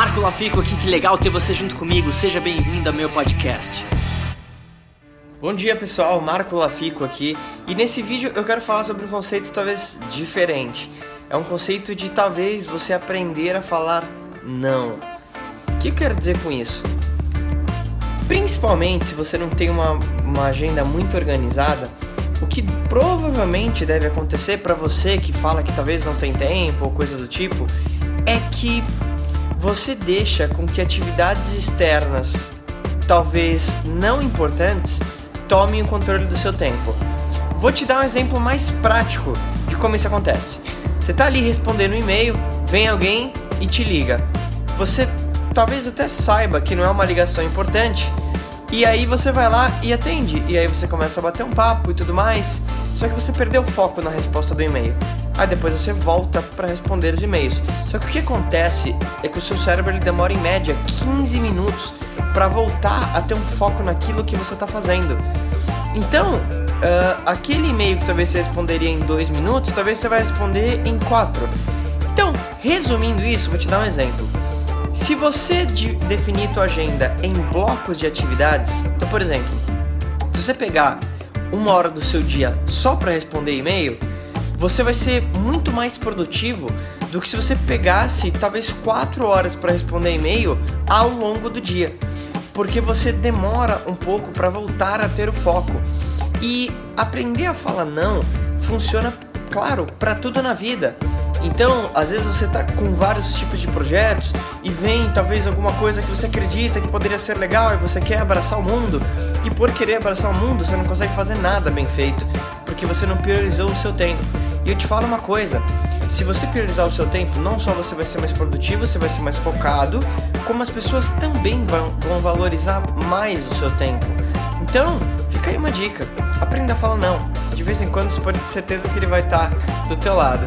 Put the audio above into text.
Marco Lafico aqui, que legal ter você junto comigo. Seja bem-vindo ao meu podcast. Bom dia pessoal, Marco Lafico aqui e nesse vídeo eu quero falar sobre um conceito talvez diferente. É um conceito de talvez você aprender a falar não. O que eu quero dizer com isso? Principalmente se você não tem uma, uma agenda muito organizada, o que provavelmente deve acontecer para você que fala que talvez não tem tempo ou coisa do tipo, é que você deixa com que atividades externas, talvez não importantes, tomem o controle do seu tempo. Vou te dar um exemplo mais prático de como isso acontece. Você está ali respondendo um e-mail, vem alguém e te liga. Você talvez até saiba que não é uma ligação importante, e aí você vai lá e atende, e aí você começa a bater um papo e tudo mais, só que você perdeu o foco na resposta do e-mail. Aí depois você volta para responder os e-mails. Só que o que acontece é que o seu cérebro ele demora em média 15 minutos para voltar a ter um foco naquilo que você está fazendo. Então, uh, aquele e-mail que talvez você responderia em dois minutos, talvez você vai responder em quatro. Então, resumindo isso, vou te dar um exemplo. Se você de definir tua agenda em blocos de atividades, então, por exemplo, se você pegar uma hora do seu dia só para responder e-mail, você vai ser muito mais produtivo do que se você pegasse talvez quatro horas para responder e-mail ao longo do dia porque você demora um pouco para voltar a ter o foco. E aprender a falar não funciona, claro, para tudo na vida. Então, às vezes você tá com vários tipos de projetos e vem talvez alguma coisa que você acredita que poderia ser legal e você quer abraçar o mundo, e por querer abraçar o mundo, você não consegue fazer nada bem feito, porque você não priorizou o seu tempo. E eu te falo uma coisa, se você priorizar o seu tempo, não só você vai ser mais produtivo, você vai ser mais focado, como as pessoas também vão, vão valorizar mais o seu tempo. Então, fica aí uma dica: aprenda a falar não. De vez em quando você pode ter certeza que ele vai estar tá do teu lado.